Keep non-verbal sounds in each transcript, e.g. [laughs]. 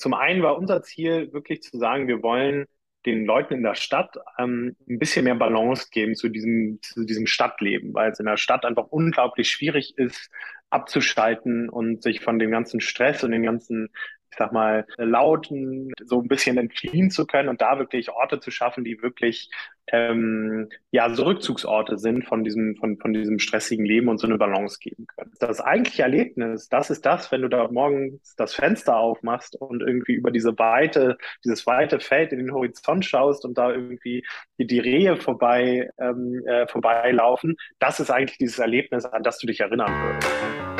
Zum einen war unser Ziel wirklich zu sagen, wir wollen den Leuten in der Stadt ähm, ein bisschen mehr Balance geben zu diesem, zu diesem Stadtleben, weil es in der Stadt einfach unglaublich schwierig ist, abzuschalten und sich von dem ganzen Stress und den ganzen ich sag mal, lauten, so ein bisschen entfliehen zu können und da wirklich Orte zu schaffen, die wirklich ähm, ja so Rückzugsorte sind von diesem, von, von diesem stressigen Leben und so eine Balance geben können. Das eigentliche Erlebnis, das ist das, wenn du da morgens das Fenster aufmachst und irgendwie über diese weite, dieses weite Feld in den Horizont schaust und da irgendwie die, die Rehe vorbei, ähm, äh, vorbeilaufen, das ist eigentlich dieses Erlebnis, an das du dich erinnern würdest.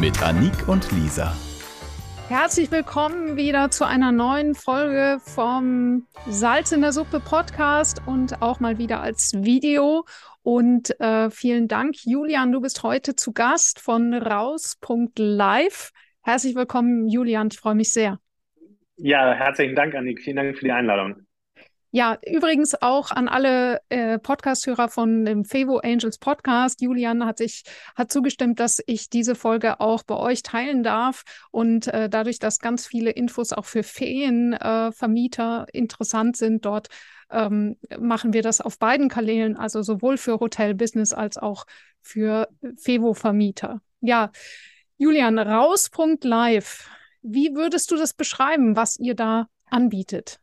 mit Anik und Lisa. Herzlich willkommen wieder zu einer neuen Folge vom Salz in der Suppe Podcast und auch mal wieder als Video. Und äh, vielen Dank, Julian, du bist heute zu Gast von raus.live. Herzlich willkommen, Julian, ich freue mich sehr. Ja, herzlichen Dank, Annik. Vielen Dank für die Einladung. Ja, übrigens auch an alle äh, Podcast-Hörer von dem Fevo Angels Podcast. Julian hat sich hat zugestimmt, dass ich diese Folge auch bei euch teilen darf. Und äh, dadurch, dass ganz viele Infos auch für Ferienvermieter äh, interessant sind, dort ähm, machen wir das auf beiden Kanälen, also sowohl für Hotel-Business als auch für Fevo-Vermieter. Ja, Julian, raus.live. Wie würdest du das beschreiben, was ihr da anbietet?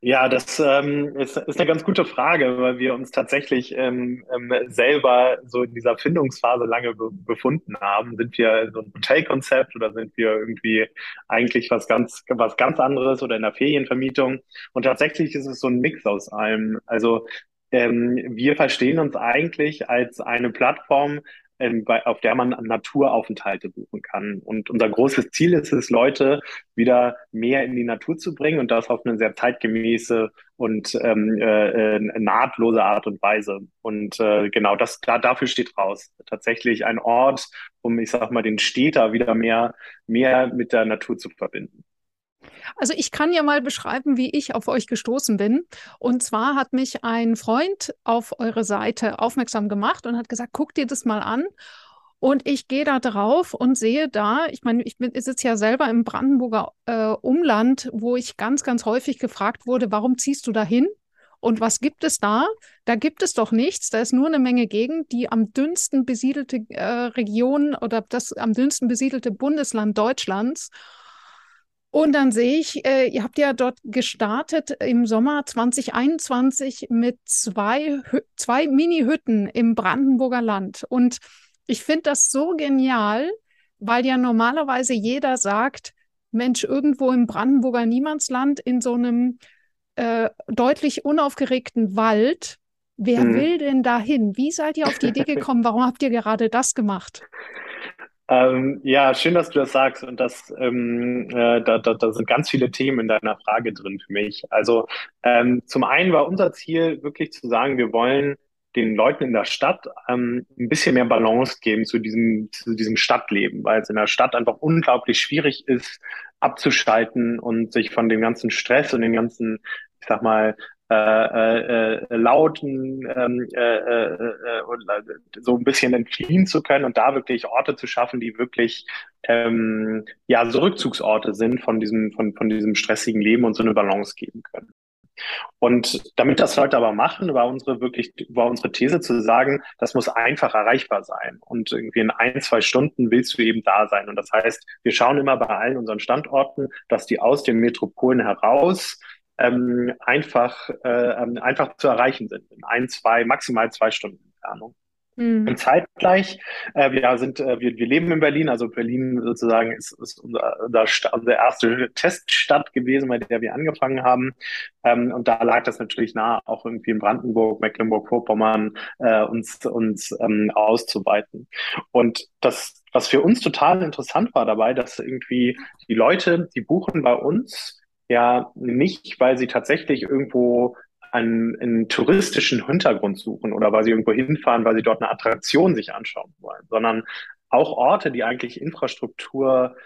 Ja, das ähm, ist, ist eine ganz gute Frage, weil wir uns tatsächlich ähm, ähm, selber so in dieser Findungsphase lange be befunden haben. Sind wir so ein Hotelkonzept oder sind wir irgendwie eigentlich was ganz, was ganz anderes oder in der Ferienvermietung? Und tatsächlich ist es so ein Mix aus allem. Also ähm, wir verstehen uns eigentlich als eine Plattform, ähm, bei, auf der man Naturaufenthalte buchen kann. Und unser großes Ziel ist es, Leute wieder mehr in die Natur zu bringen und das auf eine sehr zeitgemäße und ähm, äh, äh, nahtlose Art und Weise. Und äh, genau das da, dafür steht raus. Tatsächlich ein Ort, um, ich sag mal, den Städter wieder mehr, mehr mit der Natur zu verbinden. Also ich kann ja mal beschreiben, wie ich auf euch gestoßen bin. Und zwar hat mich ein Freund auf eure Seite aufmerksam gemacht und hat gesagt, guck dir das mal an. Und ich gehe da drauf und sehe da, ich meine, ich, sitze ja selber im Brandenburger äh, Umland, wo ich ganz, ganz häufig gefragt wurde, warum ziehst du da hin? Und was gibt es da? Da gibt es doch nichts. Da ist nur eine Menge Gegend, die am dünnsten besiedelte äh, Region oder das am dünnsten besiedelte Bundesland Deutschlands. Und dann sehe ich, äh, ihr habt ja dort gestartet im Sommer 2021 mit zwei, zwei Mini-Hütten im Brandenburger Land. Und ich finde das so genial, weil ja normalerweise jeder sagt, Mensch, irgendwo im Brandenburger Niemandsland in so einem äh, deutlich unaufgeregten Wald, wer mhm. will denn dahin? Wie seid ihr auf die Idee [laughs] gekommen? Warum habt ihr gerade das gemacht? Ähm, ja, schön, dass du das sagst. Und das, ähm, äh, da, da, da sind ganz viele Themen in deiner Frage drin für mich. Also ähm, zum einen war unser Ziel wirklich zu sagen, wir wollen den Leuten in der Stadt ähm, ein bisschen mehr Balance geben zu diesem, zu diesem Stadtleben, weil es in der Stadt einfach unglaublich schwierig ist, abzuschalten und sich von dem ganzen Stress und den ganzen, ich sag mal, äh, äh, äh lauten ähm, äh, äh, äh, so ein bisschen entfliehen zu können und da wirklich Orte zu schaffen, die wirklich ähm, ja so Rückzugsorte sind von diesem von von diesem stressigen Leben und so eine Balance geben können. Und damit das Leute aber machen, war unsere wirklich, war unsere These zu sagen, das muss einfach erreichbar sein. Und irgendwie in ein, zwei Stunden willst du eben da sein. Und das heißt, wir schauen immer bei allen unseren Standorten, dass die aus den Metropolen heraus ähm, einfach, äh, ähm, einfach zu erreichen sind. In ein, zwei, maximal zwei Stunden Entfernung. Mhm. Und zeitgleich, äh, wir sind, äh, wir, wir leben in Berlin, also Berlin sozusagen ist, ist unser, unser, unser erste Teststadt gewesen, bei der wir angefangen haben. Ähm, und da lag das natürlich nahe, auch irgendwie in Brandenburg, Mecklenburg-Vorpommern äh, uns, uns ähm, auszuweiten. Und das, was für uns total interessant war dabei, dass irgendwie die Leute, die buchen bei uns ja nicht, weil sie tatsächlich irgendwo einen, einen touristischen Hintergrund suchen oder weil sie irgendwo hinfahren, weil sie dort eine Attraktion sich anschauen wollen, sondern auch Orte, die eigentlich Infrastruktur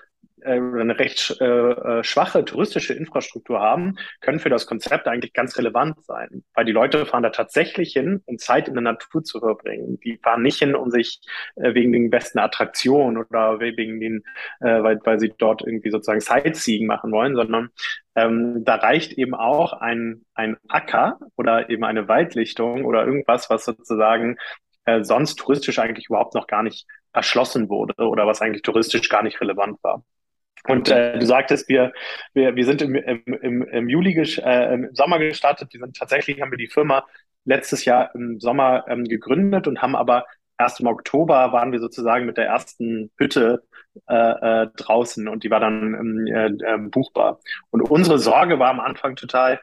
eine recht äh, äh, schwache touristische Infrastruktur haben, können für das Konzept eigentlich ganz relevant sein. Weil die Leute fahren da tatsächlich hin, um Zeit in der Natur zu verbringen. Die fahren nicht hin, um sich äh, wegen den besten Attraktionen oder wegen den, äh, weil, weil sie dort irgendwie sozusagen Sightseeing machen wollen, sondern ähm, da reicht eben auch ein, ein Acker oder eben eine Waldlichtung oder irgendwas, was sozusagen äh, sonst touristisch eigentlich überhaupt noch gar nicht erschlossen wurde oder was eigentlich touristisch gar nicht relevant war. Und äh, du sagtest, wir, wir, wir sind im, im, im Juli, äh, im Sommer gestartet. Wir sind tatsächlich, haben wir die Firma letztes Jahr im Sommer ähm, gegründet und haben aber erst im Oktober waren wir sozusagen mit der ersten Hütte äh, äh, draußen und die war dann ähm, äh, äh, buchbar. Und unsere Sorge war am Anfang total,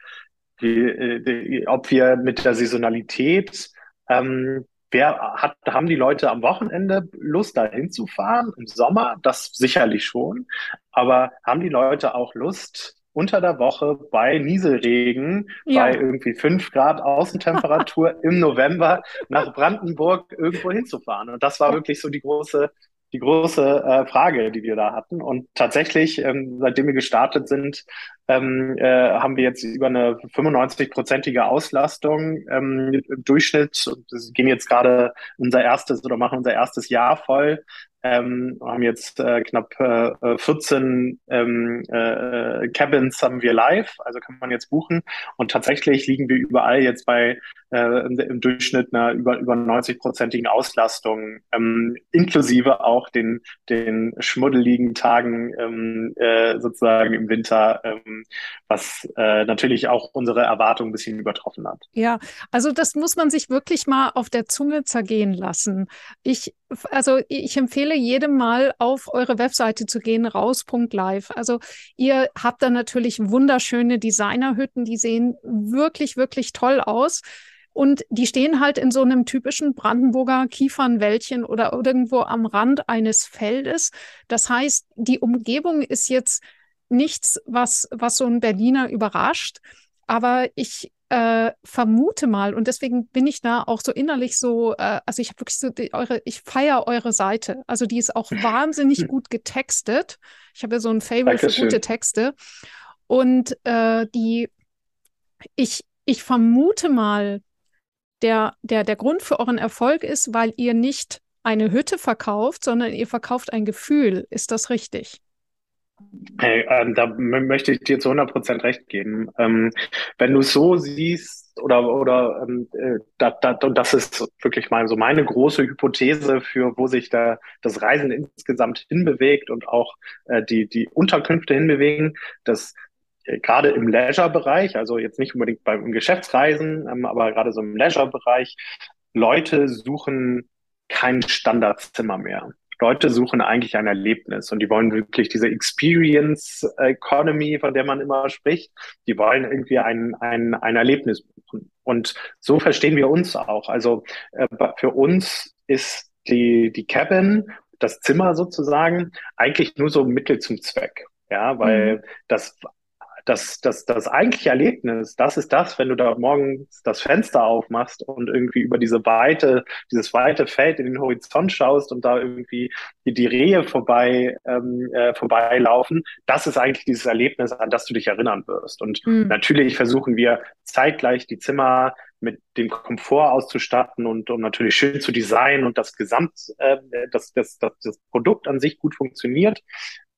wie, äh, ob wir mit der Saisonalität ähm, Wer hat, haben die Leute am Wochenende Lust, da hinzufahren? Im Sommer? Das sicherlich schon. Aber haben die Leute auch Lust, unter der Woche bei Nieselregen, ja. bei irgendwie fünf Grad Außentemperatur [laughs] im November nach Brandenburg irgendwo hinzufahren? Und das war wirklich so die große die große äh, Frage, die wir da hatten. Und tatsächlich, ähm, seitdem wir gestartet sind, ähm, äh, haben wir jetzt über eine 95-prozentige Auslastung ähm, im Durchschnitt. Und wir gehen jetzt gerade unser erstes oder machen unser erstes Jahr voll ähm, haben jetzt äh, knapp äh, 14 ähm, äh, Cabins haben wir live, also kann man jetzt buchen. Und tatsächlich liegen wir überall jetzt bei äh, im Durchschnitt einer über über 90-prozentigen Auslastung, ähm, inklusive auch den den schmuddeligen Tagen ähm, äh, sozusagen im Winter, ähm, was äh, natürlich auch unsere Erwartungen ein bisschen übertroffen hat. Ja, also das muss man sich wirklich mal auf der Zunge zergehen lassen. Ich also ich empfehle jedem mal auf eure Webseite zu gehen, raus.live. Also ihr habt da natürlich wunderschöne Designerhütten, die sehen wirklich, wirklich toll aus. Und die stehen halt in so einem typischen Brandenburger Kiefernwäldchen oder irgendwo am Rand eines Feldes. Das heißt, die Umgebung ist jetzt nichts, was, was so ein Berliner überrascht. Aber ich äh, vermute mal, und deswegen bin ich da auch so innerlich so, äh, also ich habe wirklich so die, eure, ich feiere eure Seite. Also die ist auch wahnsinnig [laughs] gut getextet. Ich habe ja so ein Fable für gute Texte. Und äh, die, ich, ich vermute mal, der, der, der Grund für euren Erfolg ist, weil ihr nicht eine Hütte verkauft, sondern ihr verkauft ein Gefühl. Ist das richtig? Hey, ähm, da möchte ich dir zu 100 Prozent recht geben. Ähm, wenn du es so siehst oder oder ähm, äh, da, da, das ist wirklich mal so meine große Hypothese für wo sich da das Reisen insgesamt hinbewegt und auch äh, die die Unterkünfte hinbewegen, dass äh, gerade im Leisure-Bereich, also jetzt nicht unbedingt beim Geschäftsreisen, ähm, aber gerade so im Leisure-Bereich, Leute suchen kein Standardzimmer mehr. Leute suchen eigentlich ein Erlebnis und die wollen wirklich diese Experience Economy, von der man immer spricht, die wollen irgendwie ein, ein, ein Erlebnis buchen. Und so verstehen wir uns auch. Also äh, für uns ist die, die Cabin, das Zimmer sozusagen, eigentlich nur so ein Mittel zum Zweck. Ja, weil mhm. das das, das, das eigentliche Erlebnis, das ist das, wenn du da morgens das Fenster aufmachst und irgendwie über diese weite, dieses weite Feld in den Horizont schaust und da irgendwie die, die Rehe vorbei, ähm, äh, vorbeilaufen, das ist eigentlich dieses Erlebnis, an das du dich erinnern wirst. Und mhm. natürlich versuchen wir zeitgleich die Zimmer mit dem Komfort auszustatten und um natürlich schön zu designen und das Gesamt, äh, das, das, das, das Produkt an sich gut funktioniert.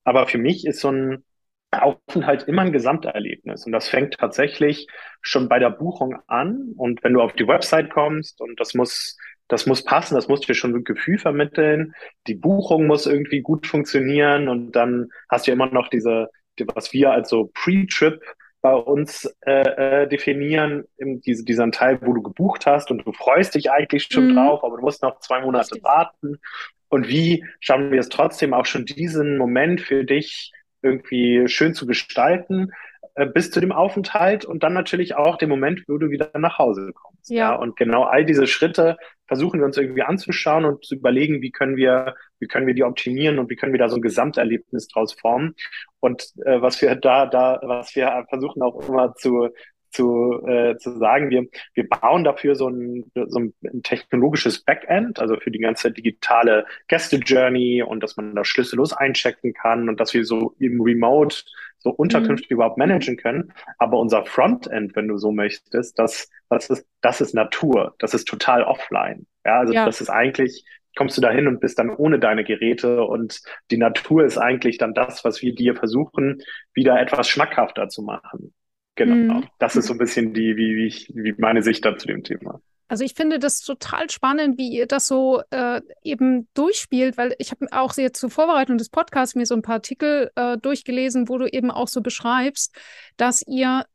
Aber für mich ist so ein Aufenthalt immer ein Gesamterlebnis. Und das fängt tatsächlich schon bei der Buchung an. Und wenn du auf die Website kommst und das muss, das muss passen, das muss dir schon ein Gefühl vermitteln. Die Buchung muss irgendwie gut funktionieren. Und dann hast du immer noch diese, was wir als so Pre-Trip bei uns äh, äh, definieren, diese, diesen Teil, wo du gebucht hast und du freust dich eigentlich schon mhm. drauf, aber du musst noch zwei Monate warten. Und wie schaffen wir es trotzdem auch schon diesen Moment für dich irgendwie schön zu gestalten äh, bis zu dem Aufenthalt und dann natürlich auch den Moment, wo du wieder nach Hause kommst. Ja. ja. Und genau all diese Schritte versuchen wir uns irgendwie anzuschauen und zu überlegen, wie können wir, wie können wir die optimieren und wie können wir da so ein Gesamterlebnis draus formen. Und äh, was wir da, da, was wir versuchen auch immer zu, zu, äh, zu sagen, wir, wir bauen dafür so ein, so ein technologisches Backend, also für die ganze digitale Gäste-Journey und dass man da schlüssellos einchecken kann und dass wir so im Remote so Unterkünfte mhm. überhaupt managen können. Aber unser Frontend, wenn du so möchtest, das, das ist, das ist Natur. Das ist total offline. Ja, also ja. das ist eigentlich, kommst du dahin und bist dann ohne deine Geräte und die Natur ist eigentlich dann das, was wir dir versuchen, wieder etwas schmackhafter zu machen. Genau. Mhm. Das ist so ein bisschen die, wie, wie, ich, wie meine Sicht da zu dem Thema. Also ich finde das total spannend, wie ihr das so äh, eben durchspielt, weil ich habe auch jetzt zur Vorbereitung des Podcasts mir so ein paar Artikel äh, durchgelesen, wo du eben auch so beschreibst, dass ihr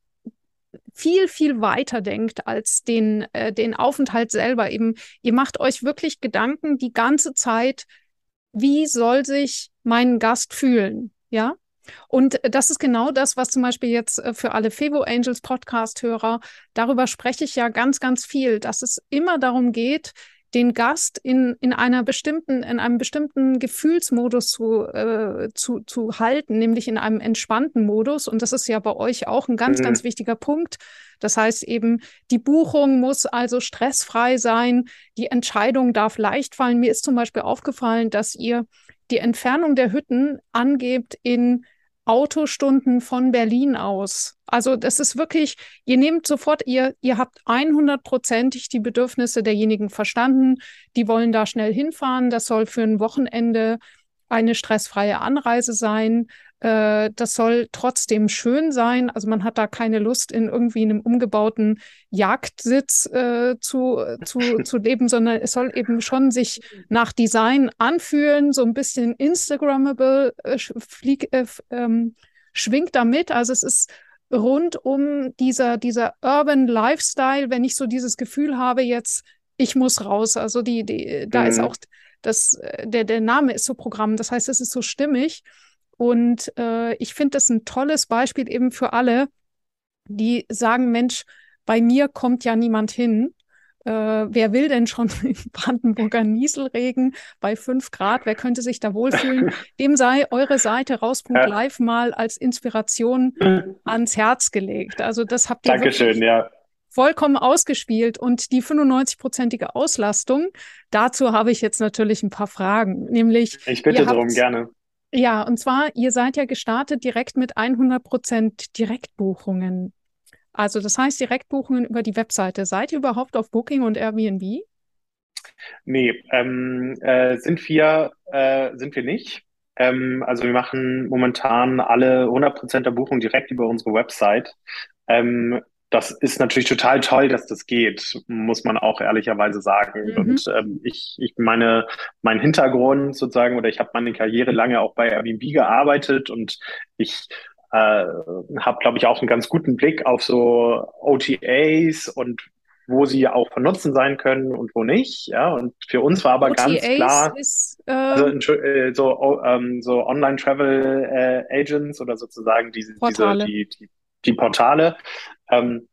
viel, viel weiter denkt als den, äh, den Aufenthalt selber. Eben, ihr macht euch wirklich Gedanken die ganze Zeit, wie soll sich mein Gast fühlen? Ja, und das ist genau das, was zum Beispiel jetzt äh, für alle Fevo Angels Podcast-Hörer, darüber spreche ich ja ganz, ganz viel, dass es immer darum geht, den Gast in, in einer bestimmten, in einem bestimmten Gefühlsmodus zu, äh, zu, zu halten, nämlich in einem entspannten Modus. Und das ist ja bei euch auch ein ganz, mhm. ganz wichtiger Punkt. Das heißt eben, die Buchung muss also stressfrei sein. Die Entscheidung darf leicht fallen. Mir ist zum Beispiel aufgefallen, dass ihr die Entfernung der Hütten angebt in Autostunden von Berlin aus. Also das ist wirklich, ihr nehmt sofort, ihr, ihr habt 100%ig die Bedürfnisse derjenigen verstanden, die wollen da schnell hinfahren, das soll für ein Wochenende eine stressfreie Anreise sein. Äh, das soll trotzdem schön sein. Also man hat da keine Lust, in irgendwie einem umgebauten Jagdsitz äh, zu, zu, [laughs] zu leben, sondern es soll eben schon sich nach Design anfühlen, so ein bisschen Instagrammable, äh, flieg, äh, ähm, schwingt damit. Also es ist rund um dieser, dieser Urban Lifestyle, wenn ich so dieses Gefühl habe, jetzt, ich muss raus. Also die, die, da mhm. ist auch das, äh, der, der Name ist so Programm. Das heißt, es ist so stimmig. Und äh, ich finde das ein tolles Beispiel eben für alle, die sagen, Mensch, bei mir kommt ja niemand hin. Äh, wer will denn schon [laughs] im Brandenburger Nieselregen bei fünf Grad? Wer könnte sich da wohlfühlen? [laughs] Dem sei eure Seite raus.live mal als Inspiration [laughs] ans Herz gelegt. Also das habt ihr Dankeschön, ja. vollkommen ausgespielt. Und die 95-prozentige Auslastung, dazu habe ich jetzt natürlich ein paar Fragen. Nämlich, ich bitte darum gerne. Ja, und zwar, ihr seid ja gestartet direkt mit 100% Direktbuchungen. Also das heißt Direktbuchungen über die Webseite. Seid ihr überhaupt auf Booking und Airbnb? Nee, ähm, äh, sind wir äh, sind wir nicht. Ähm, also wir machen momentan alle 100% der Buchungen direkt über unsere Website. Ähm, das ist natürlich total toll, dass das geht, muss man auch ehrlicherweise sagen. Mhm. Und ähm, ich, ich meine, mein Hintergrund sozusagen, oder ich habe meine Karriere lange auch bei Airbnb gearbeitet und ich äh, habe, glaube ich, auch einen ganz guten Blick auf so OTAs und wo sie auch von Nutzen sein können und wo nicht. Ja, und für uns war aber OTAs ganz klar, ist, also, äh, so, oh, ähm, so Online-Travel äh, Agents oder sozusagen diese, diese die, die die Portale. Ähm,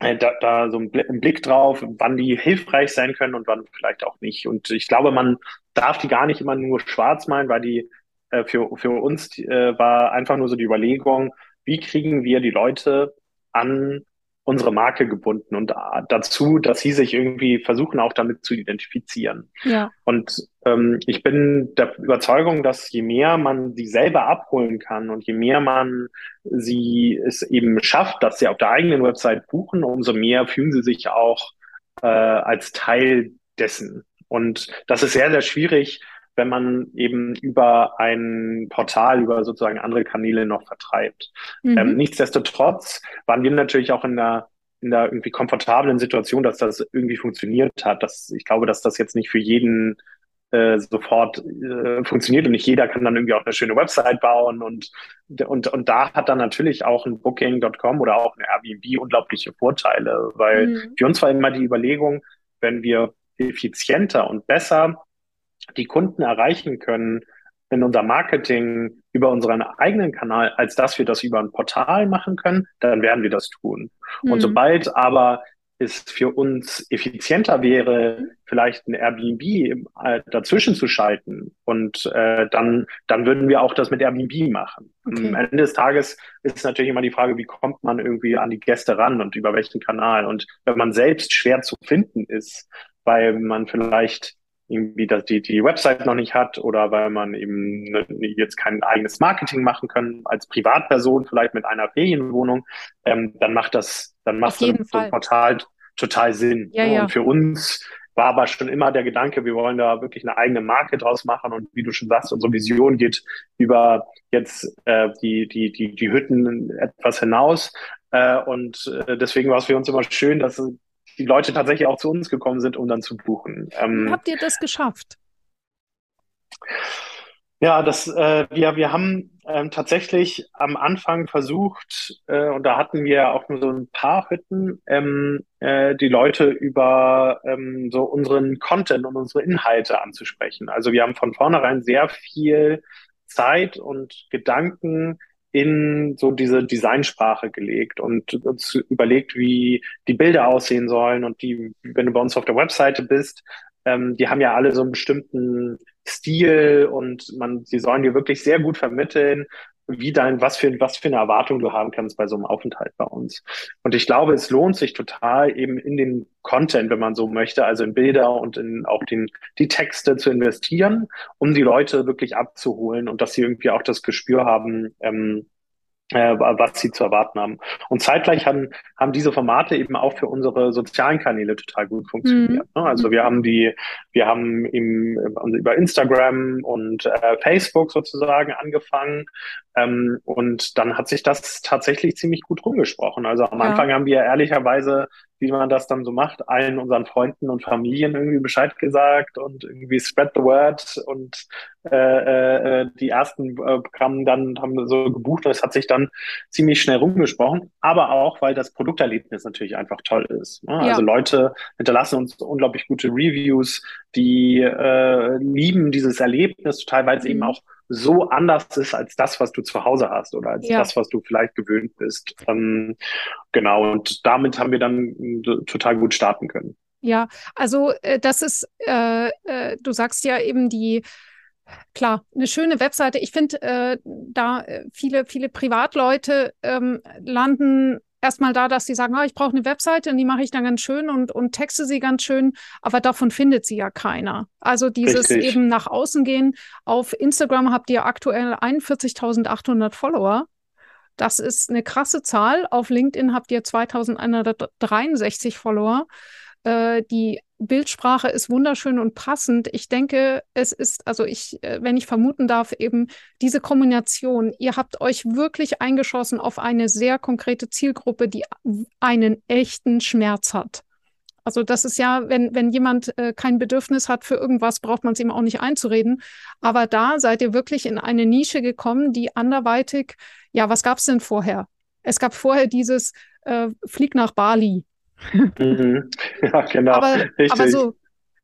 äh, da, da so ein Blick drauf, wann die hilfreich sein können und wann vielleicht auch nicht. Und ich glaube, man darf die gar nicht immer nur schwarz malen, weil die äh, für, für uns äh, war einfach nur so die Überlegung, wie kriegen wir die Leute an unsere Marke gebunden und dazu, dass sie sich irgendwie versuchen, auch damit zu identifizieren. Ja. Und ähm, ich bin der Überzeugung, dass je mehr man sie selber abholen kann und je mehr man sie es eben schafft, dass sie auf der eigenen Website buchen, umso mehr fühlen sie sich auch äh, als Teil dessen. Und das ist sehr, sehr schwierig, wenn man eben über ein Portal, über sozusagen andere Kanäle noch vertreibt. Mhm. Ähm, nichtsdestotrotz waren wir natürlich auch in der in der irgendwie komfortablen Situation, dass das irgendwie funktioniert hat. Dass, ich glaube, dass das jetzt nicht für jeden äh, sofort äh, funktioniert und nicht jeder kann dann irgendwie auch eine schöne Website bauen und und und da hat dann natürlich auch ein Booking.com oder auch ein Airbnb unglaubliche Vorteile, weil mhm. für uns war immer die Überlegung, wenn wir effizienter und besser die Kunden erreichen können in unser Marketing über unseren eigenen Kanal, als dass wir das über ein Portal machen können, dann werden wir das tun. Mhm. Und sobald aber es für uns effizienter wäre, vielleicht ein Airbnb äh, dazwischen zu schalten und äh, dann, dann würden wir auch das mit Airbnb machen. Okay. Am Ende des Tages ist es natürlich immer die Frage, wie kommt man irgendwie an die Gäste ran und über welchen Kanal. Und wenn man selbst schwer zu finden ist, weil man vielleicht irgendwie dass die, die Website noch nicht hat oder weil man eben ne, jetzt kein eigenes Marketing machen kann als Privatperson, vielleicht mit einer Ferienwohnung, ähm, dann macht das, dann macht so ein, Portal total Sinn. Ja, ja. Und für uns war aber schon immer der Gedanke, wir wollen da wirklich eine eigene Marke draus machen und wie du schon sagst, unsere Vision geht über jetzt äh, die, die, die, die Hütten etwas hinaus. Äh, und äh, deswegen war es für uns immer schön, dass die Leute tatsächlich auch zu uns gekommen sind, um dann zu buchen. Ähm, Habt ihr das geschafft? Ja, das, äh, wir, wir haben ähm, tatsächlich am Anfang versucht, äh, und da hatten wir auch nur so ein paar Hütten, ähm, äh, die Leute über ähm, so unseren Content und unsere Inhalte anzusprechen. Also wir haben von vornherein sehr viel Zeit und Gedanken in so diese Designsprache gelegt und uns überlegt, wie die Bilder aussehen sollen. Und die, wenn du bei uns auf der Webseite bist, ähm, die haben ja alle so einen bestimmten Stil und man, sie sollen dir wirklich sehr gut vermitteln, wie dein, was für, was für eine Erwartung du haben kannst bei so einem Aufenthalt bei uns. Und ich glaube, es lohnt sich total eben in den Content, wenn man so möchte, also in Bilder und in auch den, die Texte zu investieren, um die Leute wirklich abzuholen und dass sie irgendwie auch das Gespür haben, ähm, äh, was sie zu erwarten haben. Und zeitgleich haben, haben diese Formate eben auch für unsere sozialen Kanäle total gut funktioniert. Mhm. Ne? Also wir haben die, wir haben im, über Instagram und äh, Facebook sozusagen angefangen. Ähm, und dann hat sich das tatsächlich ziemlich gut rumgesprochen. Also am ja. Anfang haben wir ehrlicherweise wie man das dann so macht, allen unseren Freunden und Familien irgendwie Bescheid gesagt und irgendwie spread the word und äh, äh, die ersten äh, kamen dann, haben so gebucht und es hat sich dann ziemlich schnell rumgesprochen, aber auch, weil das Produkterlebnis natürlich einfach toll ist. Ne? Ja. Also Leute hinterlassen uns unglaublich gute Reviews, die äh, lieben dieses Erlebnis total, weil es mhm. eben auch so anders ist als das, was du zu Hause hast oder als ja. das, was du vielleicht gewöhnt bist. Ähm, genau, und damit haben wir dann äh, total gut starten können. Ja, also äh, das ist, äh, äh, du sagst ja eben die, klar, eine schöne Webseite. Ich finde, äh, da äh, viele, viele Privatleute ähm, landen erstmal da, dass sie sagen, oh, ich brauche eine Webseite und die mache ich dann ganz schön und, und texte sie ganz schön, aber davon findet sie ja keiner. Also dieses Richtig. eben nach außen gehen. Auf Instagram habt ihr aktuell 41.800 Follower. Das ist eine krasse Zahl. Auf LinkedIn habt ihr 2163 Follower. Äh, die Bildsprache ist wunderschön und passend. Ich denke, es ist, also ich, äh, wenn ich vermuten darf, eben diese Kombination. Ihr habt euch wirklich eingeschossen auf eine sehr konkrete Zielgruppe, die einen echten Schmerz hat. Also das ist ja, wenn, wenn jemand äh, kein Bedürfnis hat für irgendwas, braucht man es ihm auch nicht einzureden. Aber da seid ihr wirklich in eine Nische gekommen, die anderweitig, ja, was gab es denn vorher? Es gab vorher dieses äh, Flieg nach Bali. Mhm. [laughs] Ja, genau. Aber, aber so,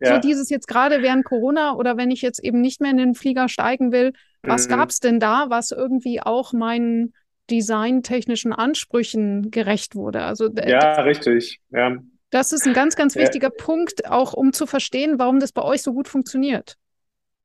ja. so dieses jetzt gerade während Corona oder wenn ich jetzt eben nicht mehr in den Flieger steigen will, was mhm. gab es denn da, was irgendwie auch meinen designtechnischen Ansprüchen gerecht wurde? Also, ja, richtig. Ja. Das ist ein ganz, ganz wichtiger ja. Punkt, auch um zu verstehen, warum das bei euch so gut funktioniert.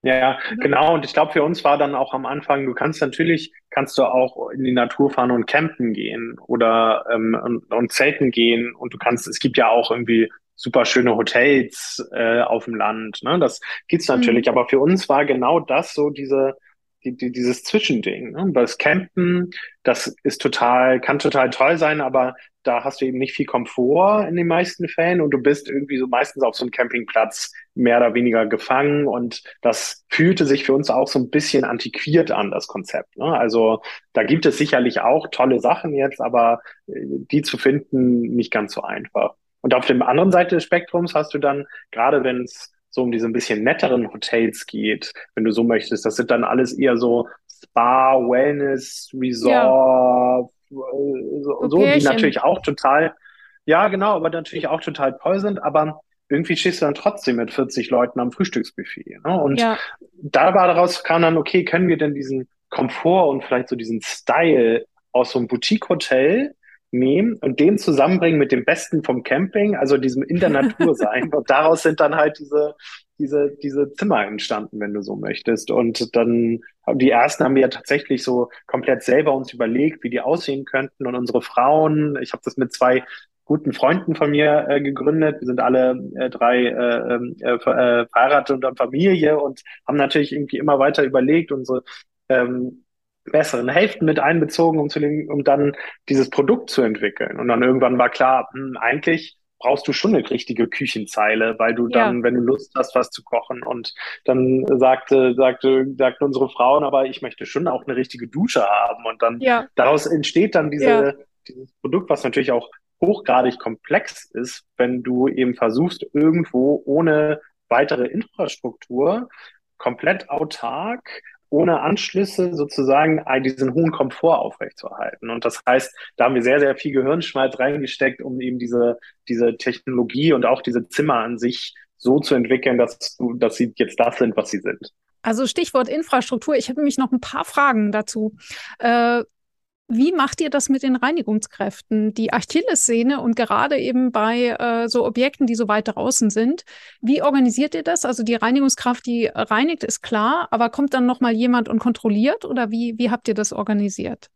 Ja, genau. Und ich glaube, für uns war dann auch am Anfang, du kannst natürlich, kannst du auch in die Natur fahren und campen gehen oder ähm, und, und zelten gehen. Und du kannst, es gibt ja auch irgendwie super schöne Hotels äh, auf dem Land. Ne? Das gibt's natürlich. Mhm. Aber für uns war genau das so diese, die, die, dieses Zwischending. Ne? Das Campen, das ist total, kann total toll sein, aber da hast du eben nicht viel Komfort in den meisten Fällen und du bist irgendwie so meistens auf so einem Campingplatz mehr oder weniger gefangen und das fühlte sich für uns auch so ein bisschen antiquiert an, das Konzept. Ne? Also da gibt es sicherlich auch tolle Sachen jetzt, aber äh, die zu finden nicht ganz so einfach. Und auf der anderen Seite des Spektrums hast du dann, gerade wenn es so um diese ein bisschen netteren Hotels geht, wenn du so möchtest, das sind dann alles eher so Spa, Wellness, Resort, ja so, so die natürlich auch total, ja, genau, aber natürlich auch total toll sind, aber irgendwie stehst du dann trotzdem mit 40 Leuten am Frühstücksbuffet. Ne? Und ja. da war daraus kam dann, okay, können wir denn diesen Komfort und vielleicht so diesen Style aus so einem Boutique-Hotel nehmen und den zusammenbringen mit dem Besten vom Camping, also diesem in der [laughs] Natur sein. und daraus sind dann halt diese, diese, diese Zimmer entstanden, wenn du so möchtest. Und dann die ersten haben wir ja tatsächlich so komplett selber uns überlegt, wie die aussehen könnten. Und unsere Frauen, ich habe das mit zwei guten Freunden von mir äh, gegründet. Wir sind alle äh, drei äh, ähm, äh, äh, verheiratet und haben Familie und haben natürlich irgendwie immer weiter überlegt, unsere ähm, besseren Hälften mit einbezogen, um, zu den, um dann dieses Produkt zu entwickeln. Und dann irgendwann war klar, hm, eigentlich brauchst du schon eine richtige Küchenzeile, weil du dann, ja. wenn du Lust hast, was zu kochen. Und dann sagte, sagte, sagten unsere Frauen, aber ich möchte schon auch eine richtige Dusche haben. Und dann ja. daraus entsteht dann diese, ja. dieses Produkt, was natürlich auch hochgradig komplex ist, wenn du eben versuchst, irgendwo ohne weitere Infrastruktur komplett autark ohne Anschlüsse sozusagen diesen hohen Komfort aufrechtzuerhalten. Und das heißt, da haben wir sehr, sehr viel Gehirnschmalz reingesteckt, um eben diese, diese Technologie und auch diese Zimmer an sich so zu entwickeln, dass, dass sie jetzt das sind, was sie sind. Also Stichwort Infrastruktur. Ich habe nämlich noch ein paar Fragen dazu. Äh, wie macht ihr das mit den Reinigungskräften? Die Achillessehne und gerade eben bei äh, so Objekten, die so weit draußen sind. Wie organisiert ihr das? Also die Reinigungskraft, die reinigt, ist klar, aber kommt dann nochmal jemand und kontrolliert oder wie, wie habt ihr das organisiert?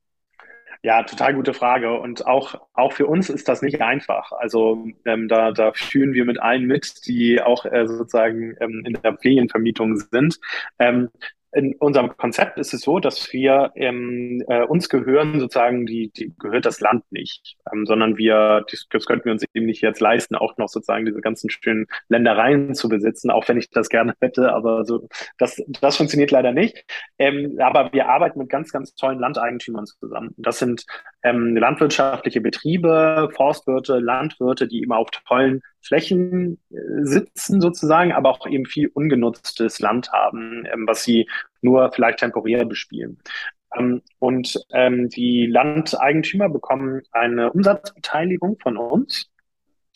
Ja, total gute Frage. Und auch, auch für uns ist das nicht einfach. Also ähm, da, da führen wir mit allen mit, die auch äh, sozusagen ähm, in der Ferienvermietung sind. Ähm, in unserem Konzept ist es so, dass wir ähm, äh, uns gehören sozusagen die, die gehört das Land nicht, ähm, sondern wir das, das könnten wir uns eben nicht jetzt leisten, auch noch sozusagen diese ganzen schönen Ländereien zu besitzen, auch wenn ich das gerne hätte, aber so das das funktioniert leider nicht. Ähm, aber wir arbeiten mit ganz ganz tollen Landeigentümern zusammen. Das sind ähm, landwirtschaftliche Betriebe, Forstwirte, Landwirte, die immer auf tollen Flächen äh, sitzen sozusagen, aber auch eben viel ungenutztes Land haben, ähm, was sie nur vielleicht temporär bespielen. Ähm, und ähm, die Landeigentümer bekommen eine Umsatzbeteiligung von uns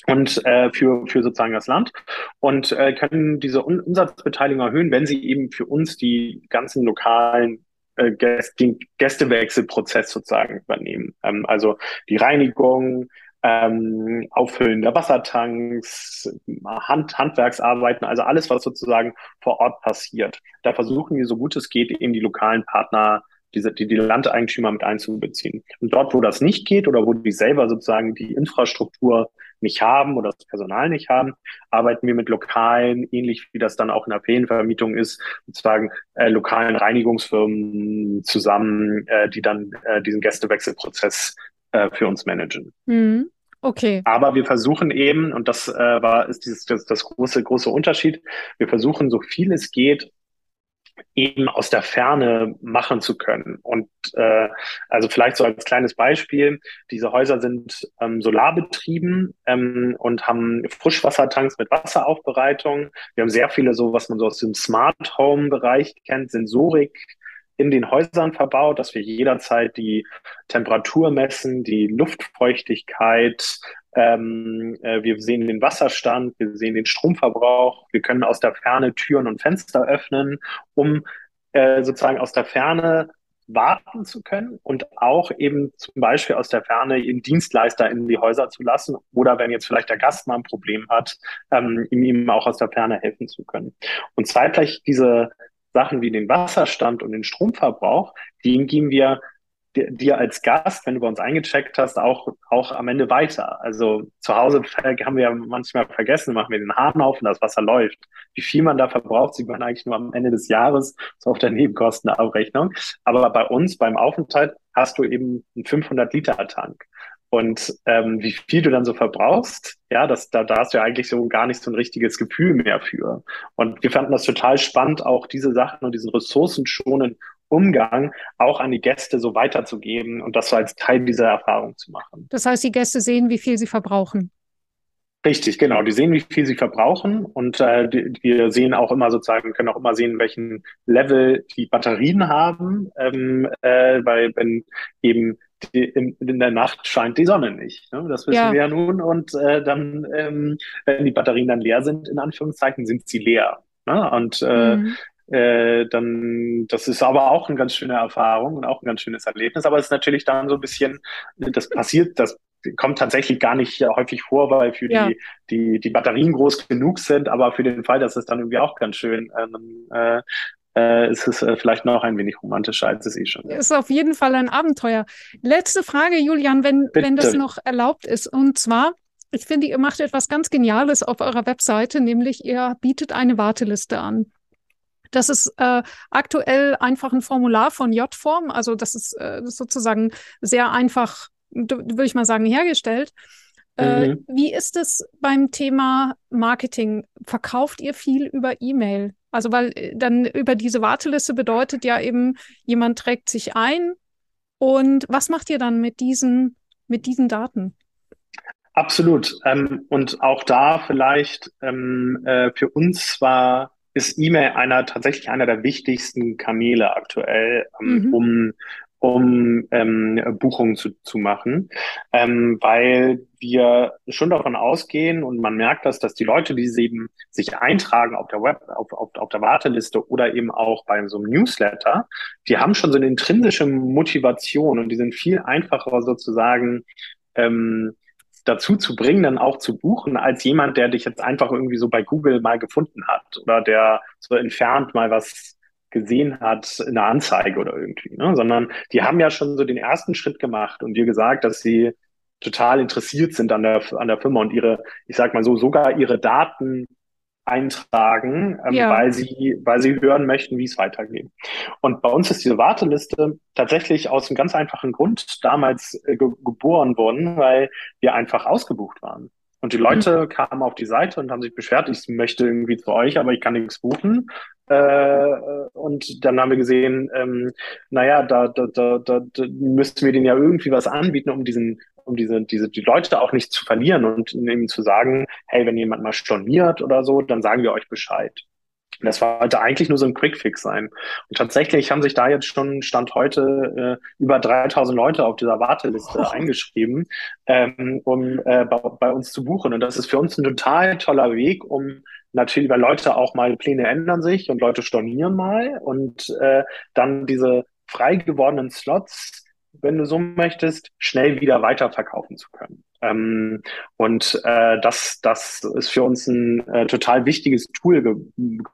und äh, für, für sozusagen das Land und äh, können diese Un Umsatzbeteiligung erhöhen, wenn sie eben für uns die ganzen lokalen äh, den Gästewechselprozess sozusagen übernehmen. Ähm, also die Reinigung, ähm, Auffüllen der Wassertanks, Hand, Handwerksarbeiten, also alles, was sozusagen vor Ort passiert. Da versuchen wir, so gut es geht, eben die lokalen Partner, die, die Landeigentümer mit einzubeziehen. Und dort, wo das nicht geht oder wo die selber sozusagen die Infrastruktur nicht haben oder das Personal nicht haben, arbeiten wir mit lokalen, ähnlich wie das dann auch in der Ferienvermietung ist, sozusagen äh, lokalen Reinigungsfirmen zusammen, äh, die dann äh, diesen Gästewechselprozess äh, für uns managen. Mhm. Okay. Aber wir versuchen eben, und das äh, war ist dieses das, das große große Unterschied, wir versuchen so viel es geht eben aus der Ferne machen zu können. Und äh, also vielleicht so als kleines Beispiel, diese Häuser sind ähm, solarbetrieben ähm, und haben Frischwassertanks mit Wasseraufbereitung. Wir haben sehr viele so, was man so aus dem Smart Home Bereich kennt, Sensorik in den Häusern verbaut, dass wir jederzeit die Temperatur messen, die Luftfeuchtigkeit, ähm, äh, wir sehen den Wasserstand, wir sehen den Stromverbrauch, wir können aus der Ferne Türen und Fenster öffnen, um äh, sozusagen aus der Ferne warten zu können und auch eben zum Beispiel aus der Ferne eben Dienstleister in die Häuser zu lassen oder wenn jetzt vielleicht der Gast mal ein Problem hat, ähm, ihm, auch aus der Ferne helfen zu können. Und zeitgleich diese Sachen wie den Wasserstand und den Stromverbrauch, den geben wir dir als Gast, wenn du bei uns eingecheckt hast, auch, auch am Ende weiter. Also zu Hause haben wir manchmal vergessen, machen wir den Hahn auf und das Wasser läuft. Wie viel man da verbraucht, sieht man eigentlich nur am Ende des Jahres, so auf der Nebenkostenabrechnung. Aber bei uns, beim Aufenthalt, hast du eben einen 500 Liter Tank. Und ähm, wie viel du dann so verbrauchst, ja, das, da, da hast du ja eigentlich so gar nicht so ein richtiges Gefühl mehr für. Und wir fanden das total spannend, auch diese Sachen und diesen ressourcenschonenden Umgang auch an die Gäste so weiterzugeben und das so als Teil dieser Erfahrung zu machen. Das heißt, die Gäste sehen, wie viel sie verbrauchen. Richtig, genau. Die sehen, wie viel sie verbrauchen und äh, die, wir sehen auch immer sozusagen, können auch immer sehen, welchen Level die Batterien haben, ähm, äh, weil wenn eben die, in, in, der Nacht scheint die Sonne nicht. Ne? Das wissen ja. wir ja nun. Und äh, dann, ähm, wenn die Batterien dann leer sind, in Anführungszeichen, sind sie leer. Ne? Und äh, mhm äh, dann, das ist aber auch eine ganz schöne Erfahrung und auch ein ganz schönes Erlebnis. Aber es ist natürlich dann so ein bisschen, das passiert, das kommt tatsächlich gar nicht häufig vor, weil für ja. die, die, die Batterien groß genug sind, aber für den Fall, dass es dann irgendwie auch ganz schön äh, äh, ist es äh, vielleicht noch ein wenig romantischer, als es eh schon ist. Ist auf jeden Fall ein Abenteuer. Letzte Frage, Julian, wenn, wenn das noch erlaubt ist. Und zwar, ich finde, ihr macht etwas ganz Geniales auf eurer Webseite, nämlich ihr bietet eine Warteliste an. Das ist äh, aktuell einfach ein Formular von J-Form, also das ist, äh, sozusagen sehr einfach, würde ich mal sagen, hergestellt. Äh, mhm. Wie ist es beim Thema Marketing? Verkauft ihr viel über E-Mail? Also, weil äh, dann über diese Warteliste bedeutet ja eben, jemand trägt sich ein. Und was macht ihr dann mit diesen, mit diesen Daten? Absolut. Ähm, und auch da vielleicht ähm, äh, für uns war ist E-Mail einer tatsächlich einer der wichtigsten Kanäle aktuell, ähm, mhm. um um ähm, Buchungen zu, zu machen, ähm, weil wir schon davon ausgehen und man merkt das, dass die Leute, die eben sich eintragen auf der Web, auf, auf, auf der Warteliste oder eben auch bei so einem Newsletter, die haben schon so eine intrinsische Motivation und die sind viel einfacher sozusagen ähm, dazu zu bringen, dann auch zu buchen, als jemand, der dich jetzt einfach irgendwie so bei Google mal gefunden hat oder der so entfernt mal was gesehen hat in einer Anzeige oder irgendwie, ne? sondern die haben ja schon so den ersten Schritt gemacht und dir gesagt, dass sie total interessiert sind an der, an der Firma und ihre, ich sag mal so, sogar ihre Daten eintragen, ähm, ja. weil sie, weil sie hören möchten, wie es weitergeht. Und bei uns ist diese Warteliste tatsächlich aus einem ganz einfachen Grund damals äh, ge geboren worden, weil wir einfach ausgebucht waren. Und die Leute mhm. kamen auf die Seite und haben sich beschwert, ich möchte irgendwie zu euch, aber ich kann nichts buchen. Äh, und dann haben wir gesehen, ähm, naja, da, da, da, da, da müssten wir denen ja irgendwie was anbieten, um diesen um diese, diese, die Leute auch nicht zu verlieren und eben zu sagen, hey, wenn jemand mal storniert oder so, dann sagen wir euch Bescheid. Das sollte eigentlich nur so ein Quickfix sein. Und tatsächlich haben sich da jetzt schon Stand heute äh, über 3000 Leute auf dieser Warteliste oh. eingeschrieben, ähm, um äh, bei, bei, uns zu buchen. Und das ist für uns ein total toller Weg, um natürlich, weil Leute auch mal Pläne ändern sich und Leute stornieren mal und äh, dann diese frei gewordenen Slots wenn du so möchtest, schnell wieder weiterverkaufen zu können. Ähm, und äh, das, das ist für uns ein äh, total wichtiges Tool ge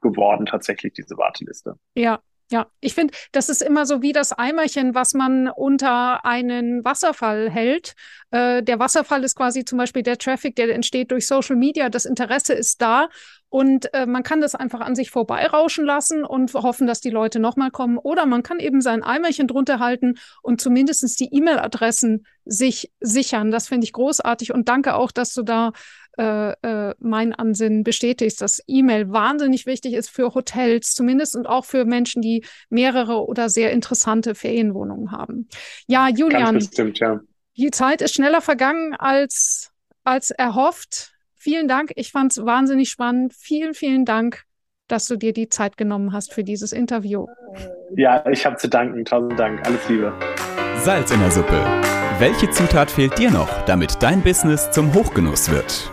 geworden, tatsächlich, diese Warteliste. Ja, ja, ich finde, das ist immer so wie das Eimerchen, was man unter einen Wasserfall hält. Äh, der Wasserfall ist quasi zum Beispiel der Traffic, der entsteht durch Social Media. Das Interesse ist da und äh, man kann das einfach an sich vorbeirauschen lassen und hoffen, dass die Leute nochmal kommen. Oder man kann eben sein Eimerchen drunter halten und zumindest die E-Mail-Adressen sich sichern. Das finde ich großartig und danke auch, dass du da äh, äh, mein Ansinnen bestätigst, dass E-Mail wahnsinnig wichtig ist für Hotels zumindest und auch für Menschen, die mehrere oder sehr interessante Ferienwohnungen haben. Ja, Julian, bestimmt, ja. die Zeit ist schneller vergangen als, als erhofft. Vielen Dank. Ich fand es wahnsinnig spannend. Vielen, vielen Dank, dass du dir die Zeit genommen hast für dieses Interview. Ja, ich habe zu danken. Tausend Dank. Alles Liebe. Salz in der Suppe. Welche Zutat fehlt dir noch, damit dein Business zum Hochgenuss wird?